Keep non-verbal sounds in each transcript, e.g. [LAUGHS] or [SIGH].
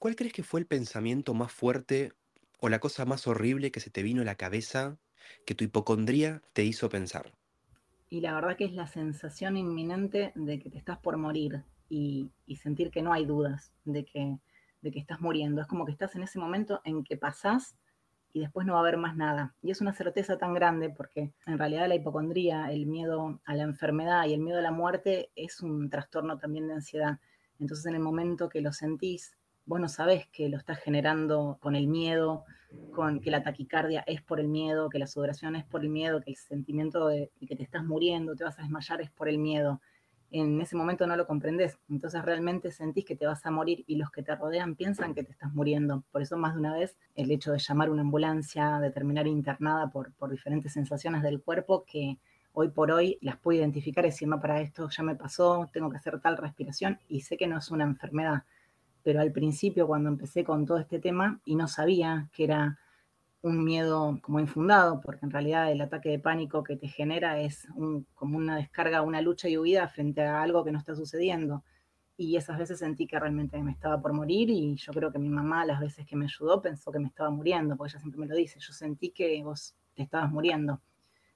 ¿cuál crees que fue el pensamiento más fuerte o la cosa más horrible que se te vino a la cabeza que tu hipocondría te hizo pensar? Y la verdad que es la sensación inminente de que te estás por morir y, sentir que no hay dudas de que, de que estás muriendo. Es como que estás en ese momento en que pasás y después no va a haber más nada. Y es una certeza tan grande porque en realidad la hipocondría, el miedo a la enfermedad y el miedo a la muerte es un trastorno también de ansiedad. Entonces en el momento que lo sentís, vos no sabés que lo estás generando con el miedo, con que la taquicardia es por el miedo, que la sudoración es por el miedo, que el sentimiento de, que te estás muriendo, te vas a desmayar es por el miedo en ese momento no lo comprendes. Entonces realmente sentís que te vas a morir y los que te rodean piensan que te estás muriendo. Por eso más de una vez el hecho de llamar una ambulancia, de terminar internada por, por diferentes sensaciones del cuerpo que hoy por hoy las puedo identificar y decir, no, para esto ya me pasó, tengo que hacer tal respiración y sé que no es una enfermedad. Pero al principio cuando empecé con todo este tema y no sabía que era un miedo como infundado, porque en realidad el ataque de pánico que te genera es como una descarga, una lucha y huida frente a algo que no está sucediendo. Y esas veces sentí que realmente me estaba por morir y yo creo que mi mamá las veces que me ayudó pensó que me estaba muriendo, porque ella siempre me lo dice, yo sentí que vos te estabas muriendo.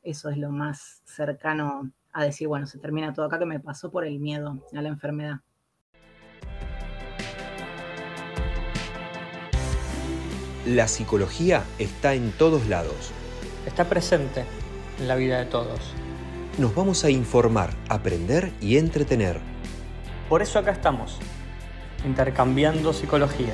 Eso es lo más cercano a decir, bueno, se termina todo acá que me pasó por el miedo a la enfermedad. La psicología está en todos lados. Está presente en la vida de todos. Nos vamos a informar, aprender y entretener. Por eso acá estamos, intercambiando psicología.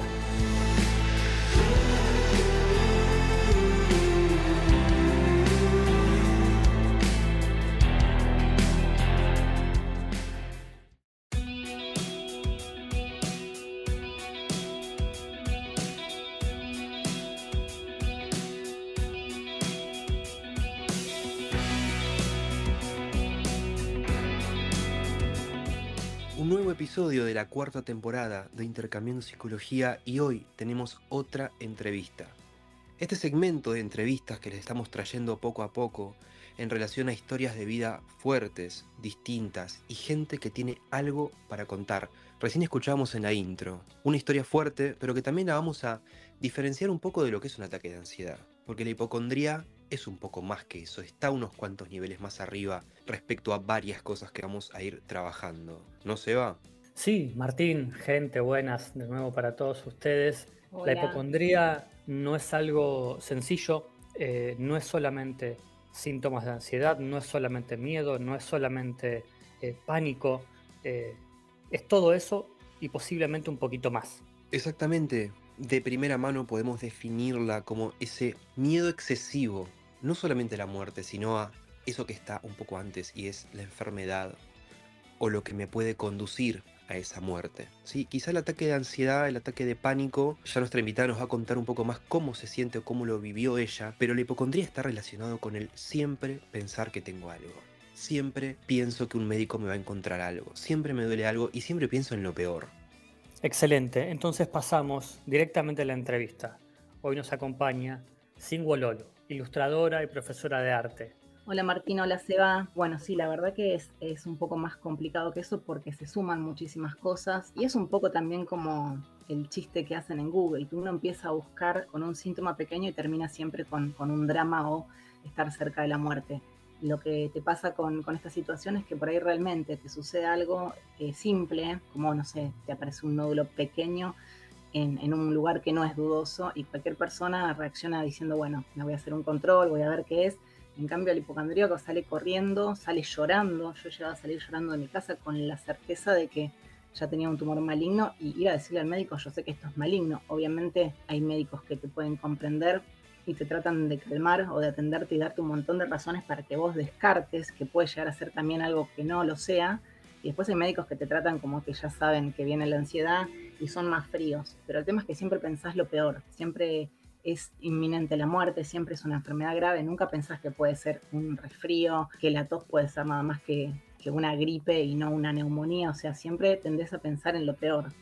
La cuarta temporada de Intercambiando Psicología y hoy tenemos otra entrevista. Este segmento de entrevistas que les estamos trayendo poco a poco en relación a historias de vida fuertes, distintas y gente que tiene algo para contar. Recién escuchábamos en la intro una historia fuerte, pero que también la vamos a diferenciar un poco de lo que es un ataque de ansiedad. Porque la hipocondría es un poco más que eso, está unos cuantos niveles más arriba respecto a varias cosas que vamos a ir trabajando. ¿No se va? Sí, Martín, gente, buenas de nuevo para todos ustedes. Hola. La hipocondría no es algo sencillo, eh, no es solamente síntomas de ansiedad, no es solamente miedo, no es solamente eh, pánico, eh, es todo eso y posiblemente un poquito más. Exactamente. De primera mano podemos definirla como ese miedo excesivo, no solamente a la muerte, sino a eso que está un poco antes y es la enfermedad o lo que me puede conducir a esa muerte. Sí, quizá el ataque de ansiedad, el ataque de pánico, ya nuestra invitada nos va a contar un poco más cómo se siente o cómo lo vivió ella, pero la hipocondría está relacionado con el siempre pensar que tengo algo. Siempre pienso que un médico me va a encontrar algo, siempre me duele algo y siempre pienso en lo peor. Excelente, entonces pasamos directamente a la entrevista. Hoy nos acompaña Singwo Lolo, ilustradora y profesora de arte. Hola Martín, hola Seba. Bueno, sí, la verdad que es, es un poco más complicado que eso porque se suman muchísimas cosas y es un poco también como el chiste que hacen en Google, que uno empieza a buscar con un síntoma pequeño y termina siempre con, con un drama o estar cerca de la muerte. Lo que te pasa con, con esta situación es que por ahí realmente te sucede algo eh, simple, como, no sé, te aparece un nódulo pequeño en, en, un lugar que no es dudoso y cualquier persona reacciona diciendo, bueno, me voy a hacer un control, voy a ver qué es. En cambio, el hipocondríaco sale corriendo, sale llorando. Yo llegaba a salir llorando de mi casa con la certeza de que ya tenía un tumor maligno y ir a decirle al médico, yo sé que esto es maligno. Obviamente hay médicos que te pueden comprender y te tratan de calmar o de atenderte y darte un montón de razones para que vos descartes que puede llegar a ser también algo que no lo sea. Y después hay médicos que te tratan como que ya saben que viene la ansiedad y son más fríos. Pero el tema es que siempre pensás lo peor, siempre es inminente la muerte, siempre es una enfermedad grave, nunca pensás que puede ser un resfrío, que la tos puede ser nada más que, una gripe y no una neumonía, o sea, siempre tendés a pensar en lo peor.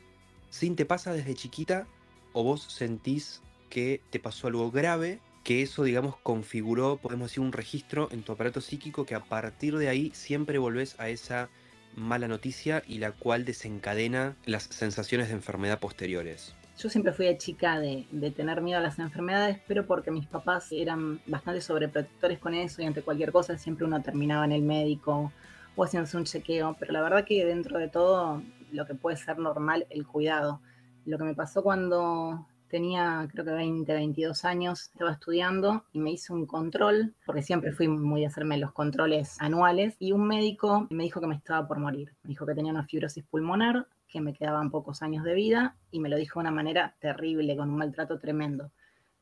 Sin te pasa desde chiquita o vos sentís que te pasó algo grave, que eso, digamos, configuró, podemos decir, un registro en tu aparato psíquico que a partir de ahí siempre volvés a esa mala noticia y la cual desencadena las sensaciones de enfermedad posteriores. Yo siempre fui de chica de, de, tener miedo a las enfermedades, pero porque mis papás eran bastante sobreprotectores con eso y ante cualquier cosa siempre uno terminaba en el médico o haciéndose un chequeo. Pero la verdad que dentro de todo lo que puede ser normal, el cuidado. Lo que me pasó cuando tenía creo que 20, 22 años, estaba estudiando y me hice un control, porque siempre fui muy de hacerme los controles anuales, y un médico me dijo que me estaba por morir. Me dijo que tenía una fibrosis pulmonar, que me quedaban pocos años de vida, y me lo dijo de una manera terrible, con un maltrato tremendo.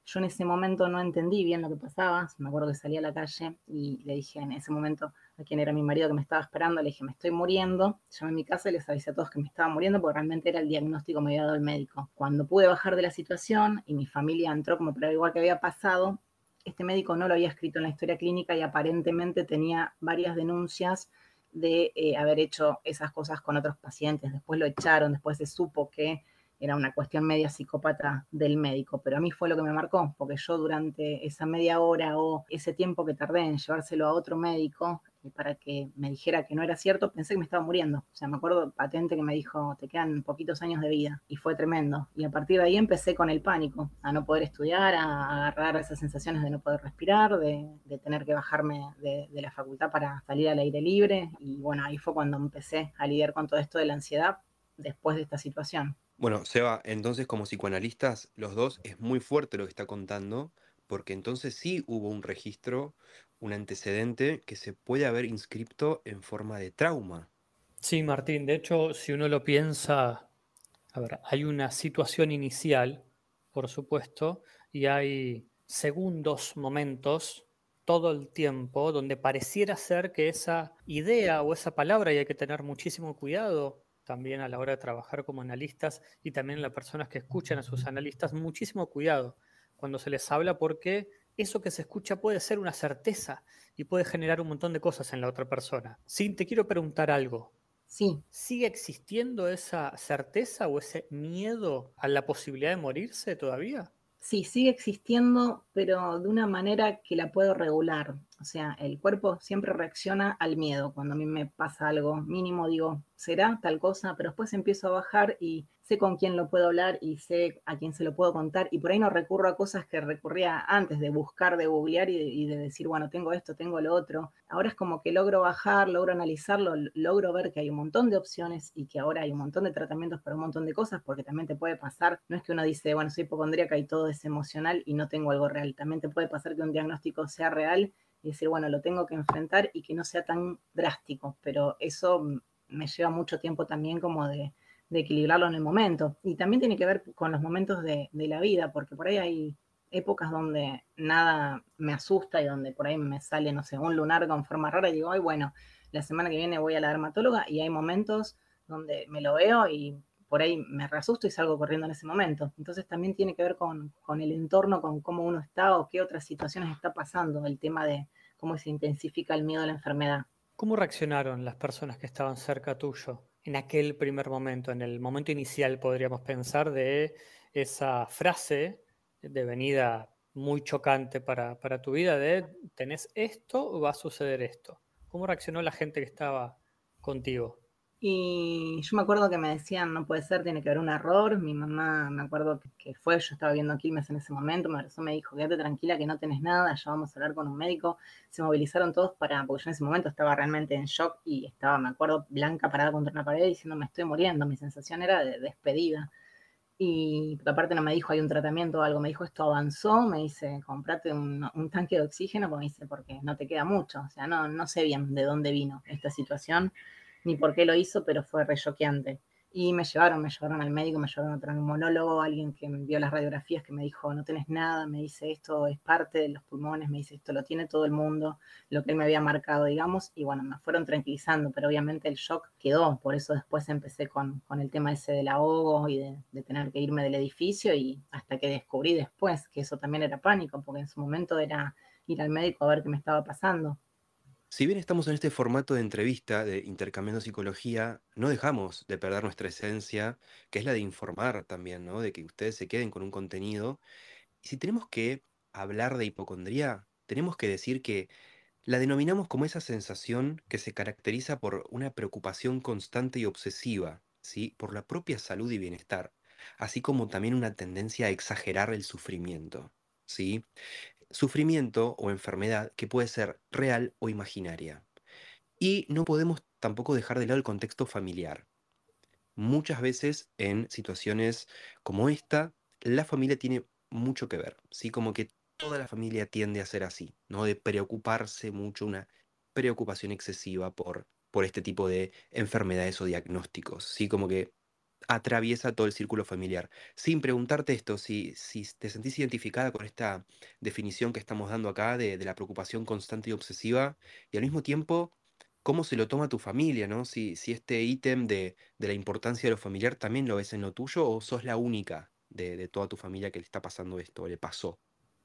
Yo en ese momento no entendí bien lo que pasaba, me acuerdo que salí a la calle y le dije en ese momento a quien era mi marido que me estaba esperando, le dije, me estoy muriendo, llamé a mi casa y les avisé a todos que me estaba muriendo porque realmente era el diagnóstico que me había dado el médico. Cuando pude bajar de la situación y mi familia entró como para igual que había pasado, este médico no lo había escrito en la historia clínica y aparentemente tenía varias denuncias de eh, haber hecho esas cosas con otros pacientes. Después lo echaron, después se supo que era una cuestión media psicópata del médico, pero a mí fue lo que me marcó, porque yo durante esa media hora o ese tiempo que tardé en llevárselo a otro médico para que me dijera que no era cierto, pensé que me estaba muriendo. O sea, me acuerdo patente que me dijo, te quedan poquitos años de vida, y fue tremendo. Y a partir de ahí empecé con el pánico, a no poder estudiar, a agarrar esas sensaciones de no poder respirar, de, tener que bajarme de, de la facultad para salir al aire libre, y bueno, ahí fue cuando empecé a lidiar con todo esto de la ansiedad después de esta situación. Bueno, Seba, entonces como psicoanalistas, los dos es muy fuerte lo que está contando, porque entonces sí hubo un registro, un antecedente que se puede haber inscrito en forma de trauma. Sí, Martín, de hecho, si uno lo piensa, hay una situación inicial, por supuesto, y hay segundos, momentos, todo el tiempo, donde pareciera ser que esa idea o esa palabra, y hay que tener muchísimo cuidado, también a la hora de trabajar como analistas y también las personas que escuchan a sus analistas, muchísimo cuidado cuando se les habla porque eso que se escucha puede ser una certeza y puede generar un montón de cosas en la otra persona. Sí, te quiero preguntar algo. Sí. ¿Sigue existiendo esa certeza o ese miedo a la posibilidad de morirse todavía? Sí, sigue existiendo, pero de una manera que la puedo regular. O sea, el cuerpo siempre reacciona al miedo. Cuando a mí me pasa algo mínimo, digo, será tal cosa, pero después empiezo a bajar y sé con quién lo puedo hablar y sé a quién se lo puedo contar. Y por ahí no recurro a cosas que recurría antes de buscar, de googlear y de, decir, bueno, tengo esto, tengo lo otro. Ahora es como que logro bajar, logro analizarlo, logro ver que hay un montón de opciones y que ahora hay un montón de tratamientos para un montón de cosas, porque también te puede pasar, no es que uno dice, bueno, soy hipocondríaca y todo es emocional y no tengo algo real. También te puede pasar que un diagnóstico sea real y decir, bueno, lo tengo que enfrentar y que no sea tan drástico, pero eso me lleva mucho tiempo también como de, equilibrarlo en el momento. Y también tiene que ver con los momentos de, la vida, porque por ahí hay épocas donde nada me asusta y donde por ahí me sale, no sé, un lunar con forma rara y digo, ay, bueno, la semana que viene voy a la dermatóloga y hay momentos donde me lo veo y por ahí me reasusto y salgo corriendo en ese momento. Entonces también tiene que ver con, el entorno, con cómo uno está o qué otras situaciones está pasando, el tema de cómo se intensifica el miedo a la enfermedad. ¿Cómo reaccionaron las personas que estaban cerca tuyo en aquel primer momento, en el momento inicial, podríamos pensar, de esa frase de venida muy chocante para, para tu vida de tenés esto va a suceder esto? ¿Cómo reaccionó la gente que estaba contigo? Y yo me acuerdo que me decían, no puede ser, tiene que haber un error. Mi mamá, me acuerdo que, fue, yo estaba viendo Quilmes en ese momento, me me dijo, quédate tranquila que no tenés nada, ya vamos a hablar con un médico. Se movilizaron todos para, porque yo en ese momento estaba realmente en shock y estaba, me acuerdo, blanca parada contra una pared diciendo, me estoy muriendo. Mi sensación era de despedida. Y aparte no me dijo, hay un tratamiento o algo, me dijo, esto avanzó, me dice, comprate un, tanque de oxígeno, me dice, porque no te queda mucho. O sea, no, no sé bien de dónde vino esta situación ni por qué lo hizo, pero fue re choqueante. Y me llevaron, me llevaron al médico, me llevaron a otro monólogo, alguien que me vio las radiografías, que me dijo, no tenés nada, me dice, esto es parte de los pulmones, me dice, esto lo tiene todo el mundo, lo que él me había marcado, digamos, y bueno, me fueron tranquilizando, pero obviamente el shock quedó, por eso después empecé con, con el tema ese del ahogo y de, de tener que irme del edificio, y hasta que descubrí después que eso también era pánico, porque en su momento era ir al médico a ver qué me estaba pasando. Si bien estamos en este formato de entrevista, de intercambiando psicología, no dejamos de perder nuestra esencia, que es la de informar también, ¿no? De que ustedes se queden con un contenido. Y si tenemos que hablar de hipocondría, tenemos que decir que la denominamos como esa sensación que se caracteriza por una preocupación constante y obsesiva, ¿sí? Por la propia salud y bienestar. así como también una tendencia a exagerar el sufrimiento, ¿sí? Sufrimiento o enfermedad que puede ser real o imaginaria. Y no podemos tampoco dejar de lado el contexto familiar. Muchas veces en situaciones como esta, la familia tiene mucho que ver, ¿sí? Como que toda la familia tiende a ser así, ¿no? De preocuparse mucho, una preocupación excesiva por, por este tipo de enfermedades o diagnósticos, ¿sí? Como que atraviesa todo el círculo familiar. Sin preguntarte esto, si, si te sentís identificada con esta definición que estamos dando acá de, de la preocupación constante y obsesiva, y al mismo tiempo, cómo se lo toma tu familia, ¿no? Si, si este ítem de, de la importancia de lo familiar también lo ves en lo tuyo o sos la única de, de toda tu familia que le está pasando esto, o le pasó.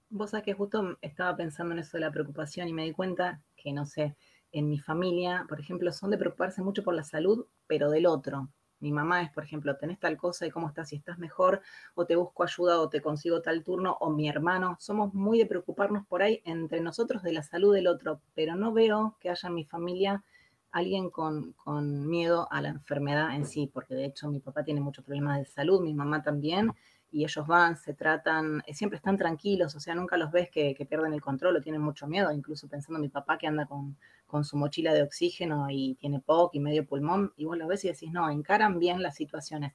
Vos sabés que justo estaba pensando en eso de la preocupación y me di cuenta que, no sé, en mi familia, por ejemplo, son de preocuparse mucho por la salud, pero del otro. Mi mamá es, por ejemplo, tenés tal cosa y cómo estás, si estás mejor, o te busco ayuda o te consigo tal turno, o mi hermano. Somos muy de preocuparnos por ahí entre nosotros de la salud del otro, pero no veo que haya en mi familia alguien con, con miedo a la enfermedad en sí, porque de hecho mi papá tiene muchos problemas de salud, mi mamá también, y ellos van, se tratan, eh, siempre están tranquilos, o sea, nunca los ves que, pierden el control o tienen mucho miedo, incluso pensando en mi papá que anda con, su mochila de oxígeno y tiene POC y medio pulmón, y vos los ves y decís, no, encaran bien las situaciones,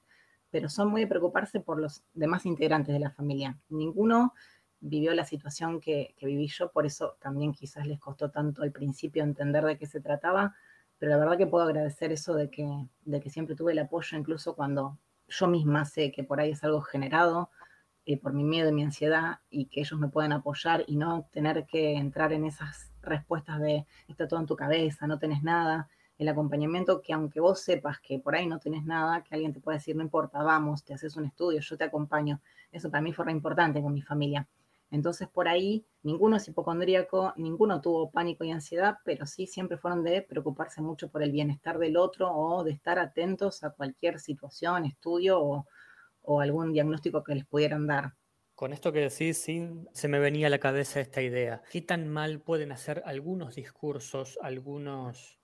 pero son muy de preocuparse por los demás integrantes de la familia. Ninguno vivió la situación que, que viví yo, por eso también quizás les costó tanto al principio entender de qué se trataba, pero la verdad que puedo agradecer eso de que, de que siempre tuve el apoyo, incluso cuando yo misma sé que por ahí es algo generado eh, por mi miedo y mi ansiedad y que ellos me pueden apoyar y no tener que entrar en esas respuestas de está todo en tu cabeza, no tenés nada. El acompañamiento que aunque vos sepas que por ahí no tenés nada, que alguien te pueda decir, no importa, vamos, te haces un estudio, yo te acompaño. Eso para mí fue re importante con mi familia. Entonces por ahí ninguno es hipocondríaco, ninguno tuvo pánico y ansiedad, pero sí siempre fueron de preocuparse mucho por el bienestar del otro o de estar atentos a cualquier situación, estudio o, algún diagnóstico que les pudieran dar. Con esto que decís, sí, se me venía a la cabeza esta idea. ¿Qué tan mal pueden hacer algunos discursos, algunos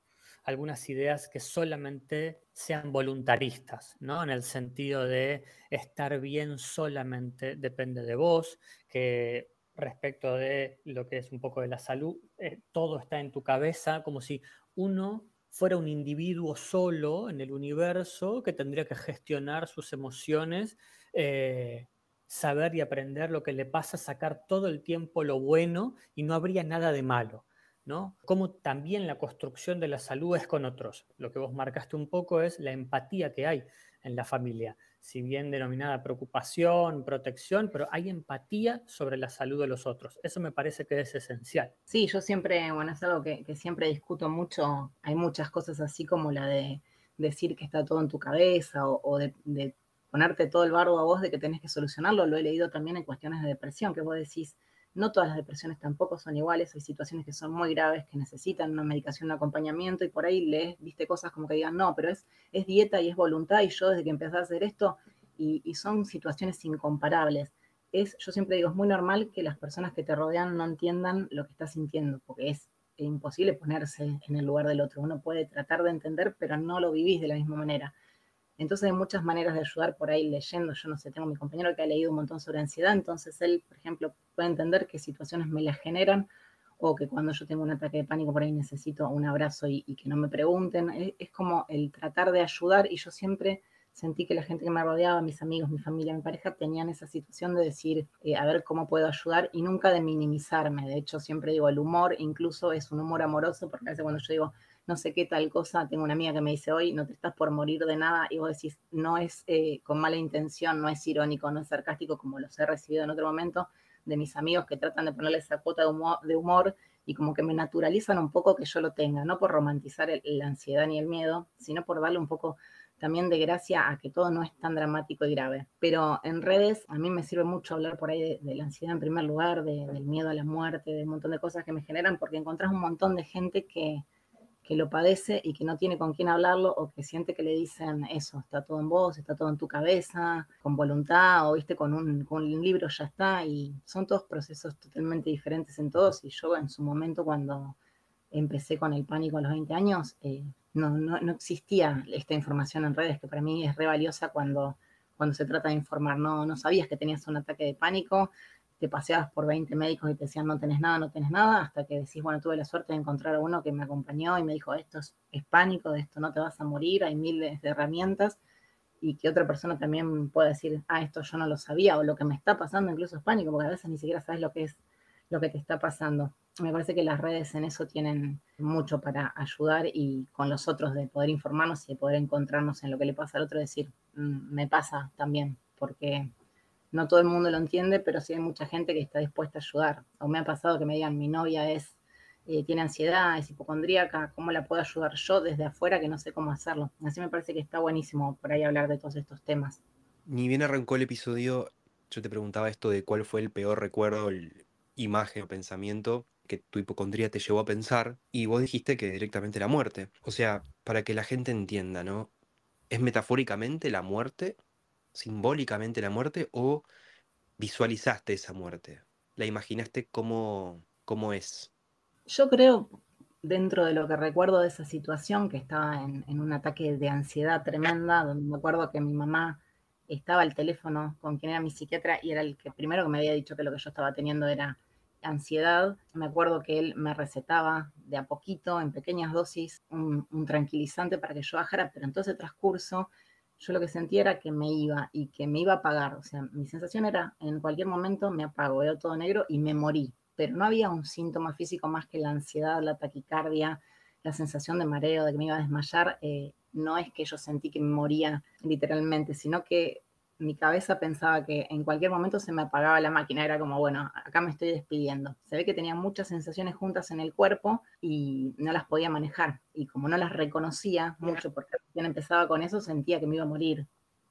algunas ideas que solamente sean voluntaristas, ¿no? En el sentido de estar bien solamente depende de vos, que respecto de lo que es un poco de la salud, eh, todo está en tu cabeza, como si uno fuera un individuo solo en el universo que tendría que gestionar sus emociones, eh, saber y aprender lo que le pasa, sacar todo el tiempo lo bueno y no habría nada de malo. ¿no? Como también la construcción de la salud es con otros. Lo que vos marcaste un poco es la empatía que hay en la familia, si bien denominada preocupación, protección, pero hay empatía sobre la salud de los otros. Eso me parece que es esencial. Sí, yo siempre, bueno, es algo que, siempre discuto mucho. Hay muchas cosas así como la de decir que está todo en tu cabeza o, de ponerte todo el bardo a vos de que tenés que solucionarlo. Lo he leído también en cuestiones de depresión, que vos decís, no todas las depresiones tampoco son iguales, hay situaciones que son muy graves, que necesitan una medicación, un acompañamiento, y por ahí lees, viste cosas como que digan, no, pero es, es dieta y es voluntad, y yo desde que empecé a hacer esto, y, son situaciones incomparables. Es, yo siempre digo, es muy normal que las personas que te rodean no entiendan lo que estás sintiendo, porque es imposible ponerse en el lugar del otro. Uno puede tratar de entender, pero no lo vivís de la misma manera. Entonces hay muchas maneras de ayudar por ahí leyendo. Yo no sé, tengo mi compañero que ha leído un montón sobre ansiedad, entonces él, por ejemplo, puede entender qué situaciones me las generan o que cuando yo tengo un ataque de pánico por ahí necesito un abrazo y, que no me pregunten. Es, como el tratar de ayudar y yo siempre sentí que la gente que me rodeaba, mis amigos, mi familia, mi pareja, tenían esa situación de decir, eh, a ver cómo puedo ayudar y nunca de minimizarme. De hecho, siempre digo, el humor incluso es un humor amoroso, porque a veces cuando yo digo, no sé qué tal cosa, tengo una amiga que me dice hoy, no te estás por morir de nada, y vos decís, no es eh, con mala intención, no es irónico, no es sarcástico, como los he recibido en otro momento de mis amigos que tratan de ponerle esa cuota de humor, y como que me naturalizan un poco que yo lo tenga, no por romantizar la ansiedad ni el miedo, sino por darle un poco también de gracia a que todo no es tan dramático y grave. Pero en redes a mí me sirve mucho hablar por ahí de, la ansiedad en primer lugar, del miedo a la muerte, de un montón de cosas que me generan, porque encontrás un montón de gente que, que lo padece y que no tiene con quién hablarlo o que siente que le dicen eso, está todo en vos, está todo en tu cabeza, con voluntad o viste con un, con un libro ya está y son todos procesos totalmente diferentes en todos y yo en su momento cuando empecé con el pánico a los 20 años, eh, no, no, no, existía esta información en redes que para mí es re valiosa cuando cuando se trata de informar. No, no sabías que tenías un ataque de pánico, te paseabas por 20 médicos y te decían no tenés nada, no tenés nada, hasta que decís, bueno, tuve la suerte de encontrar a uno que me acompañó y me dijo, esto es, pánico, de esto no te vas a morir, hay miles de herramientas, y que otra persona también pueda decir, ah, esto yo no lo sabía, o lo que me está pasando incluso es pánico, porque a veces ni siquiera sabes lo que es lo que te está pasando. Me parece que las redes en eso tienen mucho para ayudar y con los otros de poder informarnos y de poder encontrarnos en lo que le pasa al otro, decir, mm, me pasa también, porque no todo el mundo lo entiende, pero sí hay mucha gente que está dispuesta a ayudar. O me ha pasado que me digan, mi novia es, eh, tiene ansiedad, es hipocondríaca, ¿cómo la puedo ayudar yo desde afuera que no sé cómo hacerlo? Así me parece que está buenísimo por ahí hablar de todos estos temas. Ni bien arrancó el episodio, yo te preguntaba esto de cuál fue el peor recuerdo, imagen o pensamiento que tu hipocondría te llevó a pensar, y vos dijiste que directamente la muerte. O sea, para que la gente entienda, ¿no? ¿Es metafóricamente la muerte simbólicamente la muerte o visualizaste esa muerte? ¿La imaginaste cómo, cómo es? Yo creo, dentro de lo que recuerdo de esa situación, que estaba en, un ataque de ansiedad tremenda, donde me acuerdo que mi mamá estaba al teléfono con quien era mi psiquiatra y era el que primero que me había dicho que lo que yo estaba teniendo era ansiedad. Me acuerdo que él me recetaba de a poquito, en pequeñas dosis, un, un tranquilizante para que yo bajara, pero en todo ese transcurso yo lo que sentía era que me iba y que me iba a apagar. O sea, mi sensación era, en cualquier momento me apago, veo todo negro y me morí. Pero no había un síntoma físico más que la ansiedad, la taquicardia, la sensación de mareo, de que me iba a desmayar. Eh, no es que yo sentí que me moría literalmente, sino que mi cabeza pensaba que en cualquier momento se me apagaba la máquina, era como, bueno, acá me estoy despidiendo. Se ve que tenía muchas sensaciones juntas en el cuerpo y no las podía manejar. Y como no las reconocía mucho, porque recién empezaba con eso, sentía que me iba a morir.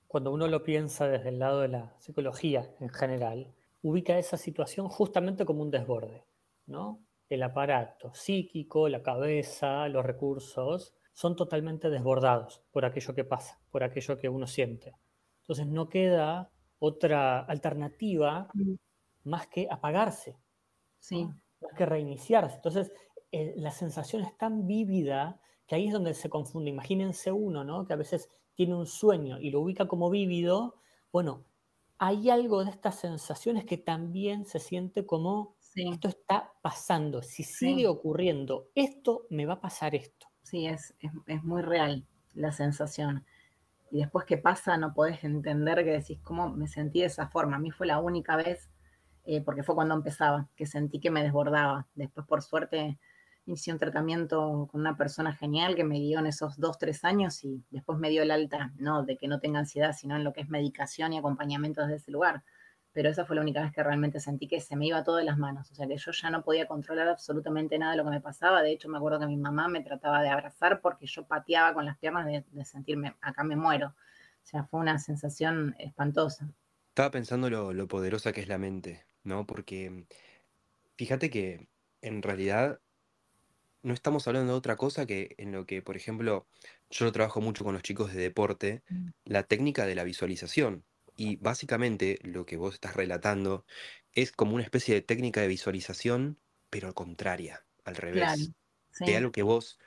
Cuando uno lo piensa desde el lado de la psicología en general, ubica esa situación justamente como un desborde, ¿no? El aparato psíquico, la cabeza, los recursos, son totalmente desbordados por aquello que pasa, por aquello que uno siente. Entonces no queda otra alternativa mm. más que apagarse, sí. más que reiniciarse. Entonces eh, la sensación es tan vívida que ahí es donde se confunde. Imagínense uno, ¿no? Que a veces tiene un sueño y lo ubica como vívido. Bueno, hay algo de estas sensaciones que también se siente como esto está pasando. Si sigue ocurriendo esto, me va a pasar esto. Sí, es, es muy real la sensación y después que pasa no podés entender que decís cómo me sentí de esa forma. A mí fue la única vez, eh, porque fue cuando empezaba, que sentí que me desbordaba. Después, por suerte, inicié un tratamiento con una persona genial que me guió en esos dos, tres años y después me dio el alta, no de que no tenga ansiedad, sino en lo que es medicación y acompañamiento desde ese lugar pero esa fue la única vez que realmente sentí que se me iba todo de las manos, o sea que yo ya no podía controlar absolutamente nada de lo que me pasaba, de hecho me acuerdo que mi mamá me trataba de abrazar porque yo pateaba con las piernas de, sentirme, acá me muero, o sea, fue una sensación espantosa. Estaba pensando lo, lo poderosa que es la mente, ¿no? Porque fíjate que en realidad no estamos hablando de otra cosa que en lo que, por ejemplo, yo lo trabajo mucho con los chicos de deporte, mm. la técnica de la visualización. Y básicamente lo que vos estás relatando es como una especie de técnica de visualización, pero contraria, al revés. De algo que vos,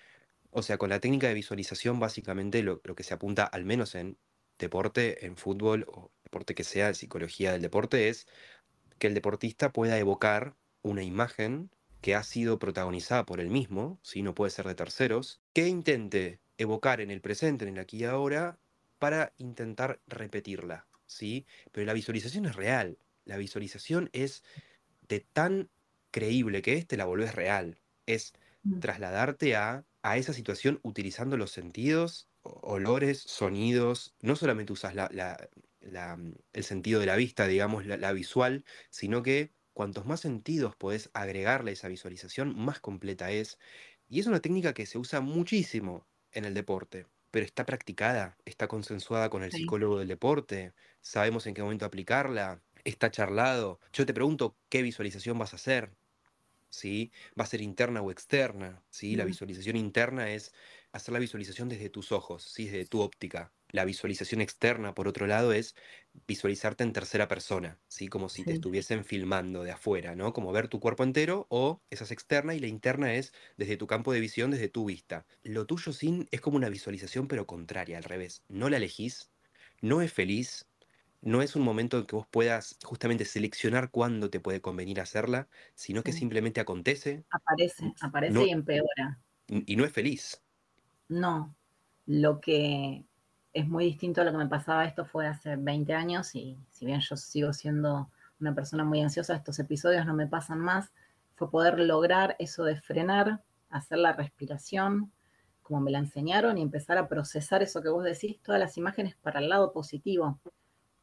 o sea, con la técnica de visualización básicamente lo, lo, que se apunta, al menos en deporte, en fútbol o deporte que sea, psicología del deporte, es que el deportista pueda evocar una imagen que ha sido protagonizada por él mismo, si no puede ser de terceros, que intente evocar en el presente, en el aquí y ahora, para intentar repetirla. ¿Sí? Pero la visualización es real. La visualización es de tan creíble que es, te la volvés real. Es mm. trasladarte a, a esa situación utilizando los sentidos, olores, sonidos. No solamente usas la, mm, el sentido de la vista, digamos, la, visual, sino que cuantos más sentidos podés agregarle a esa visualización, más completa es. Y es una técnica que se usa muchísimo en el deporte pero está practicada, está consensuada con el psicólogo del deporte, sabemos en qué momento aplicarla, está charlado. Yo te pregunto qué visualización vas a hacer, ¿sí? ¿Va a ser interna o externa? ¿sí? La visualización interna es hacer la visualización desde tus ojos, ¿sí? desde tu óptica. La visualización externa, por otro lado, es visualizarte en tercera persona, ¿sí? Como si te estuviesen filmando de afuera, ¿no? Como ver tu cuerpo entero, o esa es externa y la interna es desde tu campo de visión, desde tu vista. Lo tuyo sin es como una visualización, pero contraria, al revés. No la elegís, no es feliz, no es un momento en que vos puedas justamente seleccionar cuándo te puede convenir hacerla, sino que simplemente acontece Aparece, aparece No- y empeora. y no es feliz. No, lo que es muy distinto a lo que me pasaba esto fue hace 20 años y si bien yo sigo siendo una persona muy ansiosa, estos episodios no me pasan más, fue poder lograr eso de frenar, hacer la respiración como me la enseñaron y empezar a procesar eso que vos decís, todas las imágenes para el lado positivo.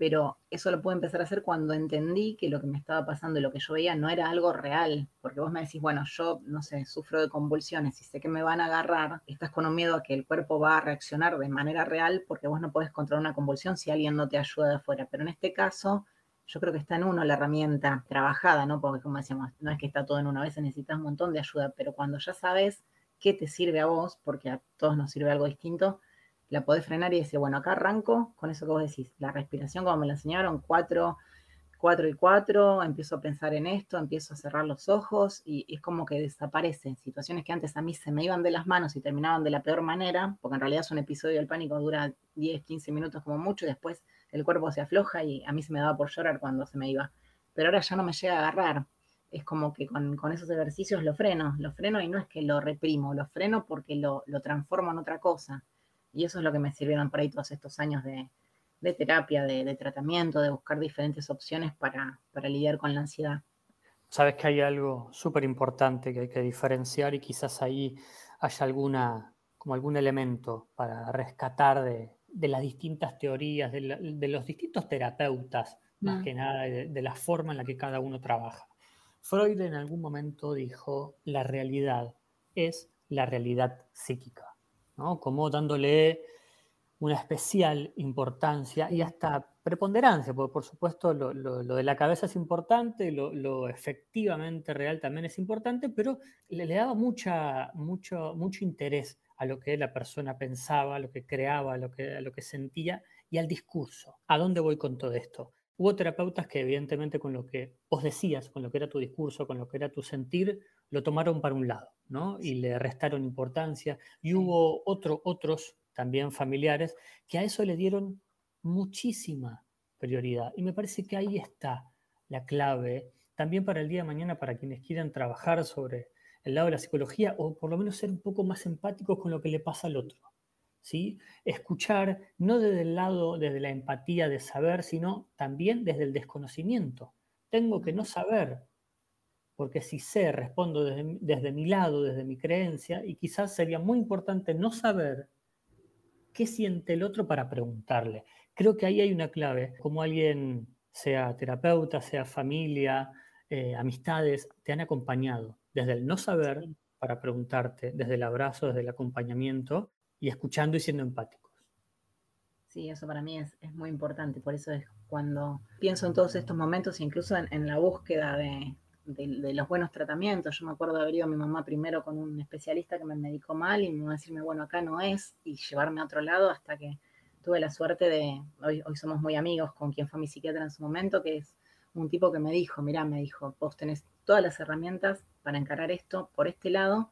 Pero eso lo pude empezar a hacer cuando entendí que lo que me estaba pasando y lo que yo veía no era algo real. Porque vos me decís, bueno, yo, no sé, sufro de convulsiones y sé que me van a agarrar. Estás con un miedo a que el cuerpo va a reaccionar de manera real porque vos no podés controlar una convulsión si alguien no te ayuda de afuera. Pero en este caso, yo creo que está en uno la herramienta trabajada, ¿no? Porque como decíamos, no es que está todo en uno, a veces necesitas un montón de ayuda, pero cuando ya sabes qué te sirve a vos, porque a todos nos sirve algo distinto, la podés frenar y decir, bueno, acá arranco con eso que vos decís, la respiración como me la enseñaron, cuatro, cuatro y cuatro, empiezo a pensar en esto, empiezo a cerrar los ojos y, es como que desaparecen situaciones que antes a mí se me iban de las manos y terminaban de la peor manera, porque en realidad es un episodio del pánico dura 10, 15 minutos como mucho y después el cuerpo se afloja y a mí se me daba por llorar cuando se me iba. Pero ahora ya no me llega a agarrar. Es como que con, con esos ejercicios lo freno, lo freno y no es que lo reprimo, lo freno porque lo, lo transformo en otra cosa. Y eso es lo que me sirvieron por ahí todos estos años de, de terapia, de, de, tratamiento, de buscar diferentes opciones para, para lidiar con la ansiedad. Sabes que hay algo súper importante que hay que diferenciar y quizás ahí haya alguna, como algún elemento para rescatar de, de las distintas teorías, de, la, de, los distintos terapeutas, más mm. que nada, de, de la forma en la que cada uno trabaja. Freud en algún momento dijo, la realidad es la realidad psíquica, como dándole una especial importancia y hasta preponderancia, porque por supuesto lo, de la cabeza es importante, lo, lo, efectivamente real también es importante, pero le, le daba mucha, mucho, mucho interés a lo que la persona pensaba, a lo que creaba, a lo que, sentía y al discurso. ¿A dónde voy con todo esto? Hubo terapeutas que evidentemente con lo que vos decías, con lo que era tu discurso, con lo que era tu sentir, lo tomaron para un lado, ¿no? Y le restaron importancia. Y hubo otro, otros también familiares que a eso le dieron muchísima prioridad. Y me parece que ahí está la clave, también para el día de mañana, para quienes quieran trabajar sobre el lado de la psicología o por lo menos ser un poco más empáticos con lo que le pasa al otro. ¿sí? Escuchar no desde el lado, desde la empatía de saber, sino también desde el desconocimiento. Tengo que no saber, porque si sé, respondo desde, desde mi lado, desde mi creencia, y quizás sería muy importante no saber qué siente el otro para preguntarle. Creo que ahí hay una clave, como alguien, sea terapeuta, sea familia, eh, amistades, te han acompañado desde el no saber para preguntarte, desde el abrazo, desde el acompañamiento y escuchando y siendo empáticos. Sí, eso para mí es, es muy importante, por eso es cuando pienso en todos estos momentos, incluso en, en la búsqueda de, de, los buenos tratamientos. Yo me acuerdo de haber ido a mi mamá primero con un especialista que me medicó mal y me va a decirme, bueno, acá no es, y llevarme a otro lado hasta que tuve la suerte de, hoy, hoy somos muy amigos con quien fue mi psiquiatra en su momento, que es un tipo que me dijo, mira, me dijo, vos tenés todas las herramientas para encarar esto por este lado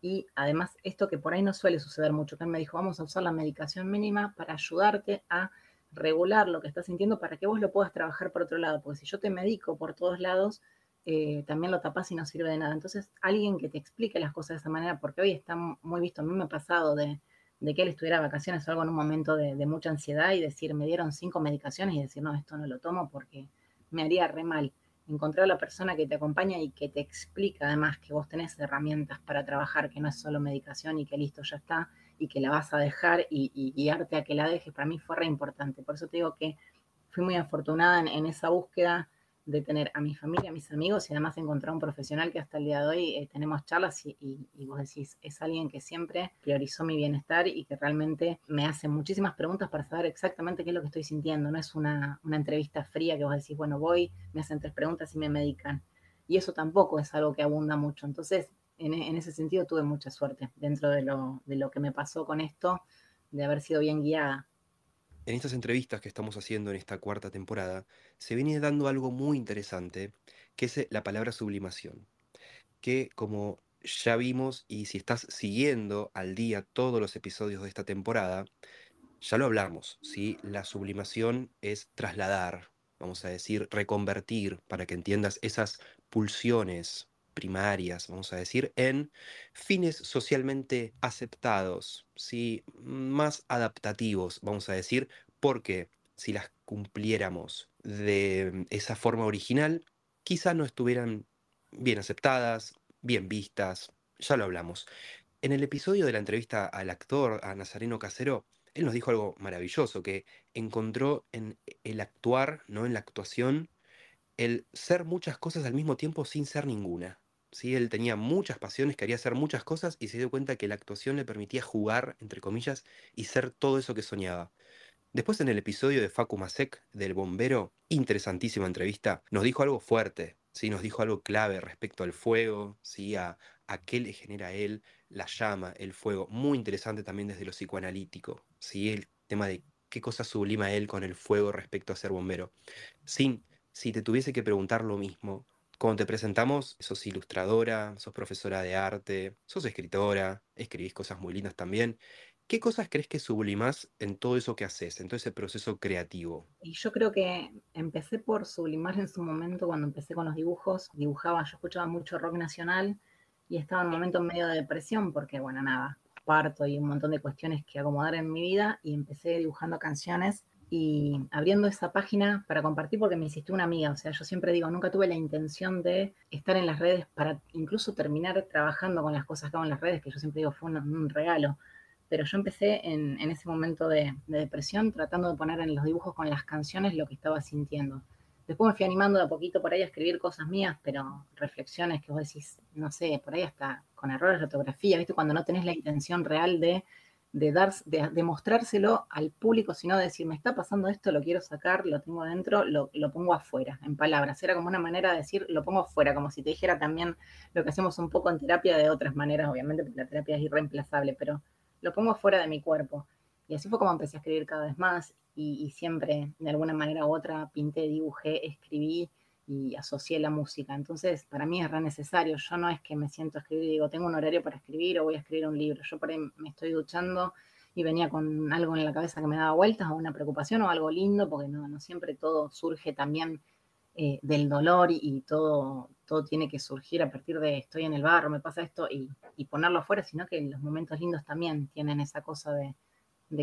y además esto que por ahí no suele suceder mucho, que él me dijo, vamos a usar la medicación mínima para ayudarte a regular lo que estás sintiendo para que vos lo puedas trabajar por otro lado, porque si yo te medico por todos lados, eh, también lo tapas y no sirve de nada. Entonces, alguien que te explique las cosas de esa manera, porque hoy está muy visto, a mí me ha pasado de, que él estuviera de vacaciones o algo en un momento de, mucha ansiedad y decir, me dieron cinco medicaciones y decir, no, esto no lo tomo porque me haría re mal. Encontrar a la persona que te acompaña y que te explica además que vos tenés herramientas para trabajar, que no es solo medicación y que listo, ya está, y que la vas a dejar y, guiarte a que la dejes, para mí fue re importante. Por eso te digo que fui muy afortunada en esa búsqueda de tener a mi familia, a mis amigos y además encontrar un profesional que hasta el día de hoy eh, tenemos charlas y, vos decís, es alguien que siempre priorizó mi bienestar y que realmente me hace muchísimas preguntas para saber exactamente qué es lo que estoy sintiendo. No es una, una entrevista fría que vos decís, bueno, voy, me hacen tres preguntas y me medican. Y eso tampoco es algo que abunda mucho. Entonces, en, en ese sentido tuve mucha suerte dentro de lo, de lo que me pasó con esto, de haber sido bien guiada en estas entrevistas que estamos haciendo en esta cuarta temporada, se viene dando algo muy interesante, que es la palabra sublimación, que como ya vimos y si estás siguiendo al día todos los episodios de esta temporada, Ya lo hablamos, ¿sí? La sublimación es trasladar, vamos a decir, reconvertir, para que entiendas esas pulsiones primarias, vamos a decir, en fines socialmente aceptados, ¿sí? más adaptativos, vamos a decir, porque si las cumpliéramos de esa forma original, quizá no estuvieran bien aceptadas, bien vistas, ya lo hablamos. En el episodio de la entrevista al actor, a Nazareno Casero, él nos dijo algo maravilloso, que encontró en el actuar, ¿no? en la actuación, el ser muchas cosas al mismo tiempo sin ser ninguna. ¿Sí? Él tenía muchas pasiones, quería hacer muchas cosas y se dio cuenta que la actuación le permitía jugar, entre comillas, y ser todo eso que soñaba. Después en el episodio de Facu Masek, del bombero, interesantísima entrevista, nos dijo algo fuerte, ¿sí? nos dijo algo clave respecto al fuego, ¿sí? a, qué le genera él la llama, el fuego. Muy interesante también desde lo psicoanalítico, ¿sí? el tema de qué cosa sublima él con el fuego respecto a ser bombero. Sin, si te tuviese que preguntar lo mismo, cuando te presentamos, sos ilustradora, sos profesora de arte, sos escritora, escribís cosas muy lindas también. ¿Qué cosas crees que sublimás en todo eso que haces, en todo ese proceso creativo? Y yo creo que empecé por sublimar en su momento cuando empecé con los dibujos. Dibujaba, yo escuchaba mucho rock nacional y estaba en un momento medio de depresión porque, bueno, nada, parto y un montón de cuestiones que acomodar en mi vida y empecé dibujando canciones y abriendo esa página para compartir porque me insistió una amiga, o sea, yo siempre digo, nunca tuve la intención de estar en las redes para incluso terminar trabajando con las cosas que hago en las redes, que yo siempre digo fue un regalo pero yo empecé en, ese momento de, depresión tratando de poner en los dibujos con las canciones lo que estaba sintiendo. Después me fui animando de a poquito por ahí a escribir cosas mías, pero reflexiones que vos decís, no sé, por ahí hasta con errores de ortografía, ¿viste? Cuando no tenés la intención real de, de, dar, de, mostrárselo al público, sino de decir, me está pasando esto, lo quiero sacar, lo tengo dentro, lo, lo pongo afuera, en palabras. Era como una manera de decir, lo pongo afuera, como si te dijera también lo que hacemos un poco en terapia de otras maneras, obviamente, porque la terapia es irreemplazable, pero lo pongo fuera de mi cuerpo. Y así fue como empecé a escribir cada vez más y, siempre, de alguna manera u otra, pinté, dibujé, escribí y asocié la música. Entonces, para mí es re necesario. Yo no es que me siento a escribir y digo, tengo un horario para escribir o voy a escribir un libro. Yo por ahí me estoy duchando y venía con algo en la cabeza que me daba vueltas o una preocupación o algo lindo, porque no, no siempre todo surge también eh, del dolor y, todo, todo tiene que surgir a partir de estoy en el barro, me pasa esto y, ponerlo afuera, sino que los momentos lindos también tienen esa cosa de,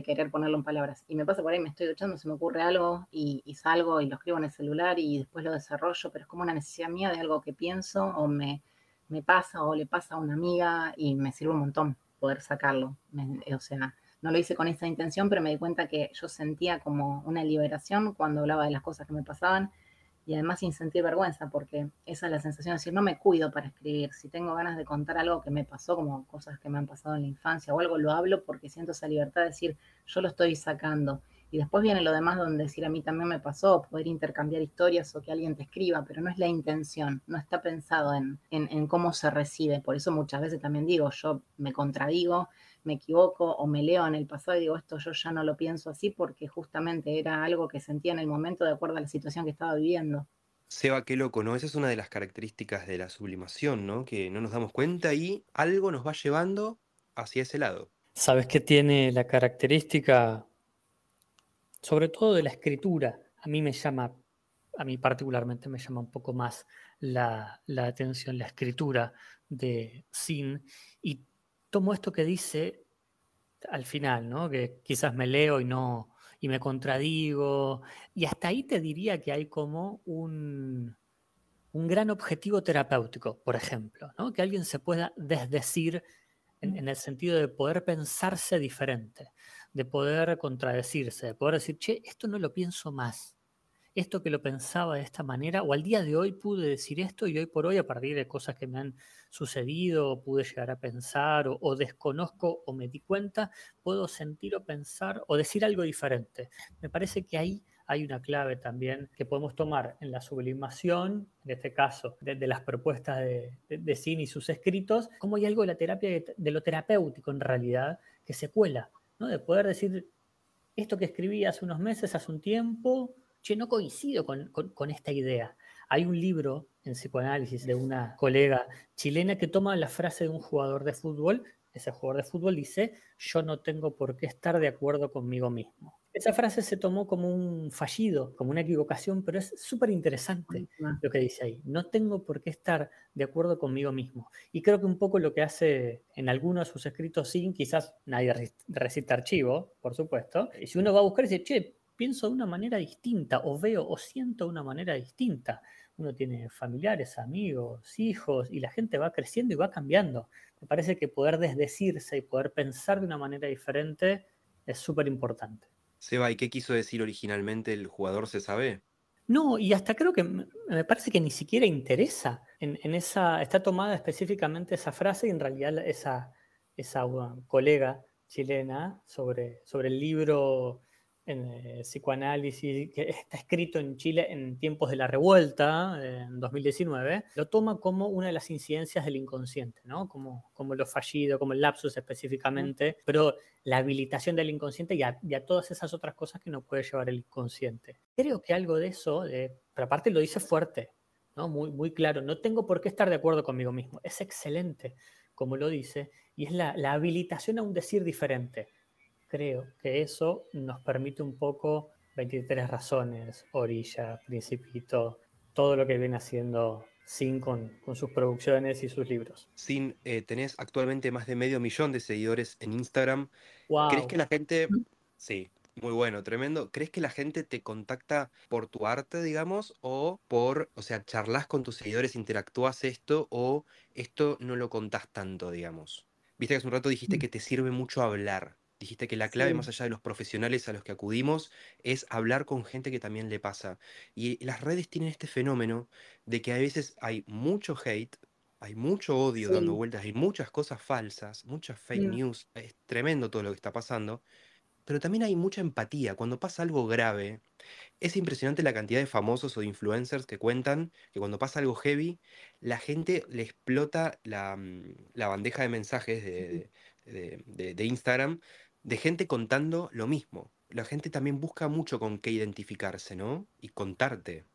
querer ponerlo en palabras. Y me pasa por ahí, me estoy duchando, se me ocurre algo y, salgo y lo escribo en el celular y después lo desarrollo, pero es como una necesidad mía de algo que pienso o me, me pasa o le pasa a una amiga y me sirve un montón poder sacarlo. o sea, no lo hice con esa intención, pero me di cuenta que yo sentía como una liberación cuando hablaba de las cosas que me pasaban y además sin sentir vergüenza, porque esa es la sensación de decir, no me cuido para escribir, si tengo ganas de contar algo que me pasó, como cosas que me han pasado en la infancia o algo, lo hablo porque siento esa libertad de decir, yo lo estoy sacando. Y después viene lo demás donde decir, a mí también me pasó, poder intercambiar historias o que alguien te escriba, pero no es la intención, no está pensado en, en cómo se recibe. Por eso muchas veces también digo, yo me contradigo, me equivoco o me leo en el pasado y digo, esto yo ya no lo pienso así porque justamente era algo que sentía en el momento de acuerdo a la situación que estaba viviendo. Seba, qué loco, ¿no? Esa es una de las características de la sublimación, ¿no? Que no nos damos cuenta y algo nos va llevando hacia ese lado. ¿Sabes qué tiene la característica, sobre todo de la escritura? A mí me llama, a mí particularmente me llama un poco más la, la atención la escritura de Sin y tomo esto que dice al final, ¿no? Que quizás me leo y no y me contradigo y hasta ahí te diría que hay como un, un gran objetivo terapéutico, por ejemplo, ¿no? Que alguien se pueda desdecir en, en, el sentido de poder pensarse diferente, de poder contradecirse, de poder decir, che, esto no lo pienso más esto que lo pensaba de esta manera, o al día de hoy pude decir esto y hoy por hoy, a partir de cosas que me han sucedido, pude llegar a pensar, o, desconozco o me di cuenta, puedo sentir o pensar o decir algo diferente. Me parece que ahí hay una clave también que podemos tomar en la sublimación, en este caso, de, las propuestas de, de, Cine y sus escritos, como hay algo de la terapia, de lo terapéutico en realidad, que se cuela, ¿no? De poder decir, esto que escribí hace unos meses, hace un tiempo, che, no coincido con, esta idea. Hay un libro en psicoanálisis de una colega chilena que toma la frase de un jugador de fútbol ese jugador de fútbol, dice, yo no tengo por qué estar de acuerdo conmigo mismo. Esa frase se tomó como un fallido, como una equivocación, pero es súper interesante lo que dice ahí. No tengo por qué estar de acuerdo conmigo mismo. Y creo que un poco lo que hace en algunos de sus escritos, sin quizás nadie recita archivo, por supuesto, y si uno va a buscar y dice, che, pienso de una manera distinta, o veo o siento de una manera distinta. Uno tiene familiares, amigos, hijos, y la gente va creciendo y va cambiando. Me parece que poder desdecirse y poder pensar de una manera diferente es súper importante. Seba, ¿y qué quiso decir originalmente el jugador, se sabe? No, y hasta creo que me parece que ni siquiera interesa. En, esa, está tomada específicamente esa frase y en realidad esa, esa colega chilena sobre, sobre el libro en eh, psicoanálisis, que [LAUGHS] está escrito en Chile en tiempos de la revuelta, en 2019, lo toma como una de las incidencias del inconsciente, ¿no? Como, como lo fallido, como el lapsus específicamente, pero la habilitación del inconsciente y a, todas esas otras cosas que nos puede llevar el inconsciente. Creo que algo de eso, pero aparte lo dice fuerte, ¿no? Muy, muy claro, no tengo por qué estar de acuerdo conmigo mismo, es excelente como lo dice, y es la, la habilitación a un decir diferente creo que eso nos permite un poco 23 razones, Orilla, Principito, todo lo que viene haciendo Sin con, sus producciones y sus libros. Sin, eh, tenés actualmente más de medio millón de seguidores en Instagram. ¿Crees que la gente... Sí, muy bueno, tremendo. ¿Crees que la gente te contacta por tu arte, digamos, o por, o sea, charlas con tus seguidores, interactúas esto, o esto no lo contás tanto, digamos? Viste que hace un rato dijiste mm. que te sirve mucho hablar. Dijiste que la clave, más allá de los profesionales a los que acudimos, es hablar con gente que también le pasa. Y las redes tienen este fenómeno de que a veces hay mucho hate, hay mucho odio dando vueltas, hay muchas cosas falsas, muchas fake mm. news, es tremendo todo lo que está pasando, pero también hay mucha empatía. Cuando pasa algo grave, es impresionante la cantidad de famosos o de influencers que cuentan que cuando pasa algo heavy, la gente le explota la, mm, bandeja de mensajes de Instagram de gente contando lo mismo. La gente también busca mucho con qué identificarse, ¿no? Y contarte.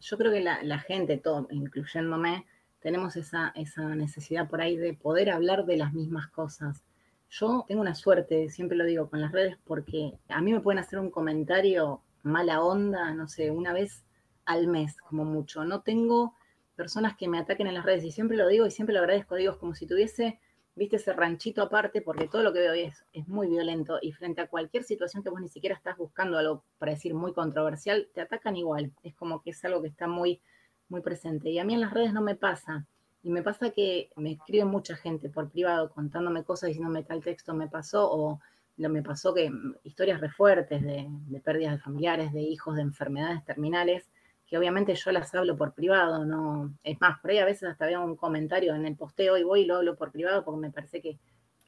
Yo creo que la, gente, todo, incluyéndome, tenemos esa, esa necesidad por ahí de poder hablar de las mismas cosas. Yo tengo una suerte, siempre lo digo con las redes, porque a mí me pueden hacer un comentario mala onda, no sé, una vez al mes, como mucho. No tengo personas que me ataquen en las redes y siempre lo digo y siempre lo agradezco. Digo, es como si tuviese viste ese ranchito aparte, porque todo lo que veo es, es muy violento y frente a cualquier situación que vos ni siquiera estás buscando algo para decir muy controversial, te atacan igual. Es como que es algo que está muy, muy presente. Y a mí en las redes no me pasa. Y me pasa que me escribe mucha gente por privado contándome cosas, diciéndome tal texto me pasó o lo me pasó que mm, historias refuertes de, de pérdidas de familiares, de hijos, de enfermedades terminales que obviamente yo las hablo por privado, no, es más, por ahí a veces hasta veo un comentario en el posteo y voy y lo hablo por privado porque me parece que,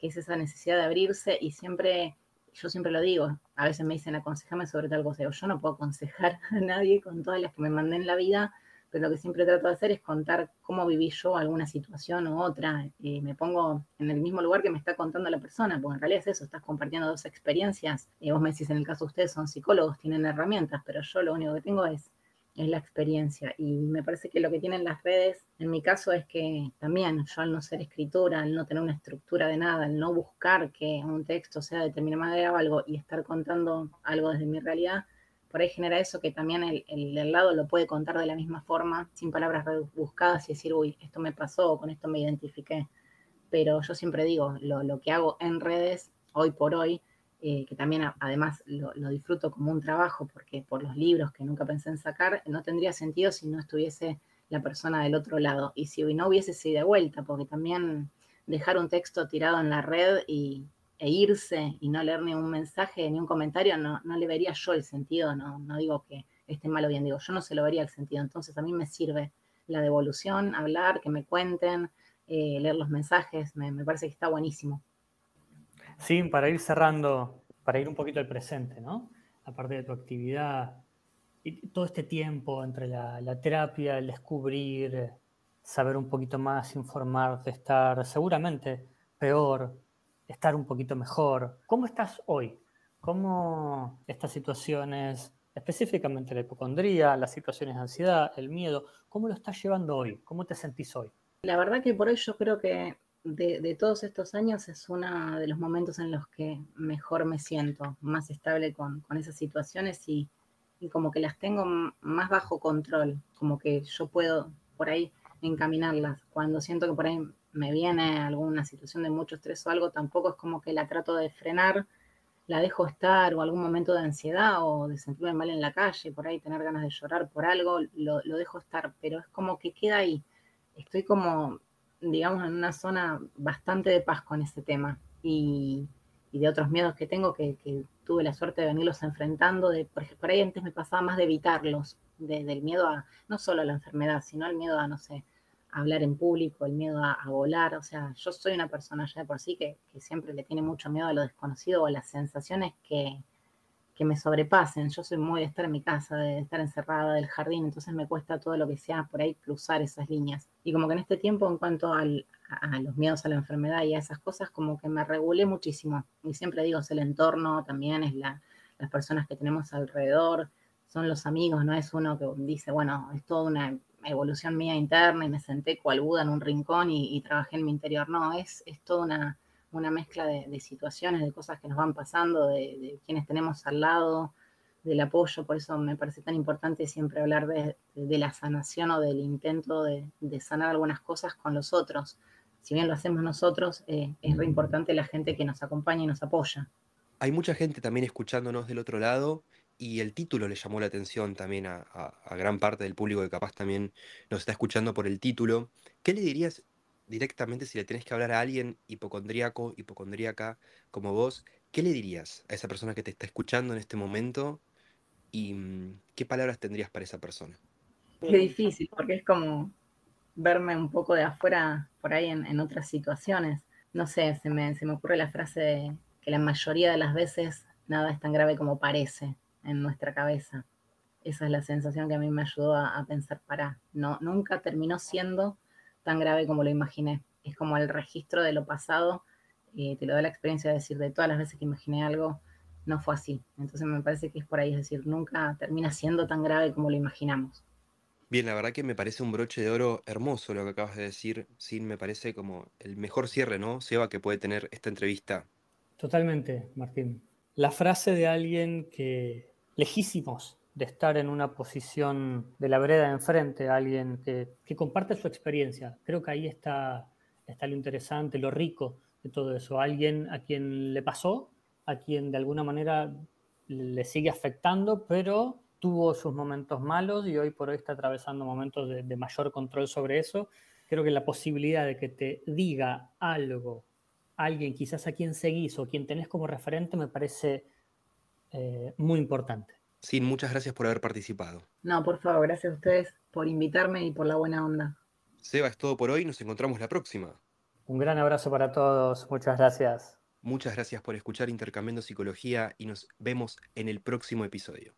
es esa necesidad de abrirse y siempre, yo siempre lo digo, a veces me dicen aconsejame sobre tal cosa, yo no puedo aconsejar [LAUGHS] a nadie con todas las que me mandé en la vida, pero lo que siempre trato de hacer es contar cómo viví yo alguna situación u otra, y me pongo en el mismo lugar que me está contando la persona, porque en realidad es eso, estás compartiendo dos experiencias, y vos me decís en el caso de ustedes son psicólogos, tienen herramientas, pero yo lo único que tengo es es la experiencia. Y me parece que lo que tienen las redes, en mi caso, es que también yo al no ser escritora, al no tener una estructura de nada, al no buscar que un texto sea de determinada manera o algo y estar contando algo desde mi realidad, por ahí genera eso que también el, el del lado lo puede contar de la misma forma, sin palabras buscadas y decir, uy, esto me pasó, con esto me identifiqué. Pero yo siempre digo, lo, lo que hago en redes, hoy por hoy, eh, que también además lo, disfruto como un trabajo, porque por los libros que nunca pensé en sacar, no tendría sentido si no estuviese la persona del otro lado y si no hubiese sido de vuelta, porque también dejar un texto tirado en la red y, e irse y no leer ni un mensaje ni un comentario, no, no le vería yo el sentido, no, no digo que esté mal o bien, digo, yo no se lo vería el sentido, entonces a mí me sirve la devolución, hablar, que me cuenten, eh, leer los mensajes, me, me parece que está buenísimo. Sí, para ir cerrando, para ir un poquito al presente, ¿no? Aparte de tu actividad y todo este tiempo entre la, terapia, el descubrir, saber un poquito más, informarte, estar seguramente peor, estar un poquito mejor. ¿Cómo estás hoy? ¿Cómo estas situaciones, específicamente la hipocondría, las situaciones de ansiedad, el miedo, cómo lo estás llevando hoy? ¿Cómo te sentís hoy? La verdad que por hoy yo creo que de, todos estos años es uno de los momentos en los que mejor me siento, más estable con, esas situaciones y, como que las tengo más bajo control, como que yo puedo por ahí encaminarlas. Cuando siento que por ahí me viene alguna situación de mucho estrés o algo, tampoco es como que la trato de frenar, la dejo estar o algún momento de ansiedad o de sentirme mal en la calle, por ahí tener ganas de llorar por algo, lo, lo dejo estar, pero es como que queda ahí. Estoy como digamos, en una zona bastante de paz con ese tema y, de otros miedos que tengo que, tuve la suerte de venirlos enfrentando. De, por, por ahí antes me pasaba más de evitarlos, del miedo a, no solo a la enfermedad, sino al miedo a, no sé, a hablar en público, el miedo a, volar. O sea, yo soy una persona ya de por sí que, que siempre le tiene mucho miedo a lo desconocido o a las sensaciones que, que me sobrepasen. Yo soy muy de estar en mi casa, de estar encerrada del jardín, entonces me cuesta todo lo que sea por ahí cruzar esas líneas. Y como que en este tiempo, en cuanto a los miedos a la enfermedad y a esas cosas, como que me regulé muchísimo. Y siempre digo, es el entorno, también es la, las personas que tenemos alrededor, son los amigos, no es uno que dice, bueno, es toda una evolución mía interna y me senté cual Buda en un rincón y, trabajé en mi interior. No, es, es toda una una mezcla de, situaciones, de cosas que nos van pasando, de, quienes tenemos al lado, del apoyo, por eso me parece tan importante siempre hablar de, la sanación o del intento de, sanar algunas cosas con los otros. Si bien lo hacemos nosotros, eh, es re importante la gente que nos acompaña y nos apoya. Hay mucha gente también escuchándonos del otro lado y el título le llamó la atención también a, a, gran parte del público que capaz también nos está escuchando por el título. ¿Qué le dirías directamente si le tenés que hablar a alguien hipocondríaco, hipocondríaca como vos, ¿qué le dirías a esa persona que te está escuchando en este momento? ¿Y mm, qué palabras tendrías para esa persona? Qué difícil, porque es como verme un poco de afuera por ahí en, otras situaciones. No sé, se me, se me ocurre la frase de que la mayoría de las veces nada es tan grave como parece en nuestra cabeza. Esa es la sensación que a mí me ayudó a, a pensar para, no, nunca terminó siendo tan grave como lo imaginé. Es como el registro de lo pasado, eh, te lo da la experiencia de decir, de todas las veces que imaginé algo, no fue así. Entonces me parece que es por ahí, es decir, nunca termina siendo tan grave como lo imaginamos. Bien, la verdad que me parece un broche de oro hermoso lo que acabas de decir. Sí, me parece como el mejor cierre, ¿no, Seba, que puede tener esta entrevista? Totalmente, Martín. La frase de alguien que lejísimos de estar en una posición de la vereda de enfrente a alguien que, comparte su experiencia. Creo que ahí está, está lo interesante, lo rico de todo eso. Alguien a quien le pasó, a quien de alguna manera le sigue afectando, pero tuvo sus momentos malos y hoy por hoy está atravesando momentos de, mayor control sobre eso. Creo que la posibilidad de que te diga algo, alguien quizás a quien seguís o quien tenés como referente, me parece eh, muy importante. Sin, muchas gracias por haber participado. No, por favor, gracias a ustedes por invitarme y por la buena onda. Seba, es todo por hoy, nos encontramos la próxima. Un gran abrazo para todos, muchas gracias. Muchas gracias por escuchar Intercambiando Psicología y nos vemos en el próximo episodio.